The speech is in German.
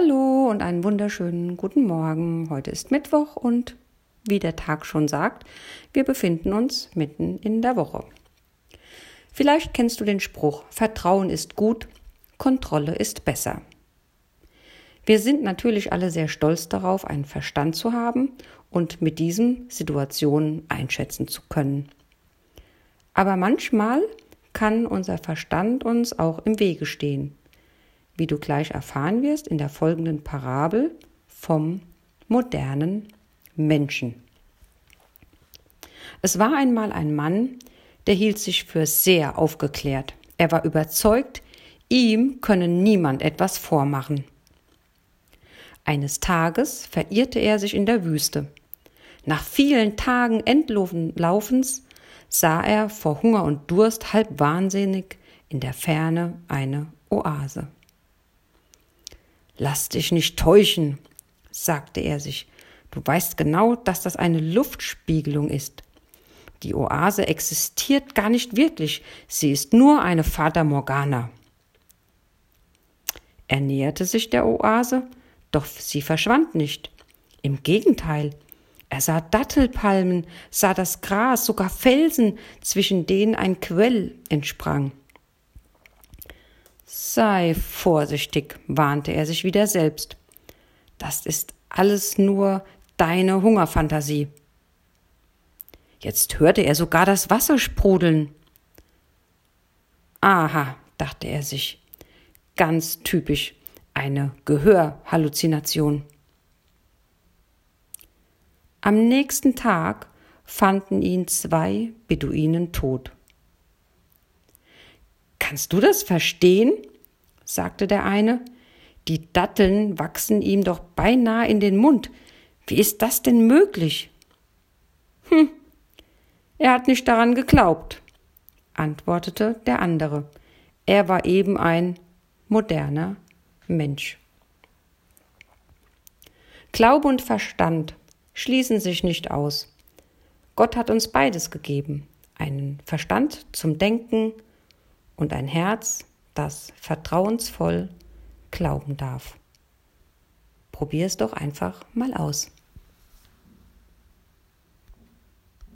Hallo und einen wunderschönen guten Morgen. Heute ist Mittwoch und wie der Tag schon sagt, wir befinden uns mitten in der Woche. Vielleicht kennst du den Spruch, Vertrauen ist gut, Kontrolle ist besser. Wir sind natürlich alle sehr stolz darauf, einen Verstand zu haben und mit diesem Situationen einschätzen zu können. Aber manchmal kann unser Verstand uns auch im Wege stehen wie du gleich erfahren wirst in der folgenden Parabel vom modernen Menschen. Es war einmal ein Mann, der hielt sich für sehr aufgeklärt. Er war überzeugt, ihm könne niemand etwas vormachen. Eines Tages verirrte er sich in der Wüste. Nach vielen Tagen endlosen Laufens sah er vor Hunger und Durst halb wahnsinnig in der Ferne eine Oase. Lass dich nicht täuschen, sagte er sich. Du weißt genau, dass das eine Luftspiegelung ist. Die Oase existiert gar nicht wirklich, sie ist nur eine Fata Morgana. Er näherte sich der Oase, doch sie verschwand nicht. Im Gegenteil, er sah Dattelpalmen, sah das Gras, sogar Felsen, zwischen denen ein Quell entsprang. Sei vorsichtig, warnte er sich wieder selbst. Das ist alles nur deine Hungerfantasie. Jetzt hörte er sogar das Wasser sprudeln. Aha, dachte er sich, ganz typisch eine Gehörhalluzination. Am nächsten Tag fanden ihn zwei Beduinen tot. Kannst du das verstehen? sagte der eine. Die Datteln wachsen ihm doch beinahe in den Mund. Wie ist das denn möglich? Hm, er hat nicht daran geglaubt, antwortete der andere. Er war eben ein moderner Mensch. Glaube und Verstand schließen sich nicht aus. Gott hat uns beides gegeben, einen Verstand zum Denken und ein Herz, das vertrauensvoll glauben darf. Probier es doch einfach mal aus.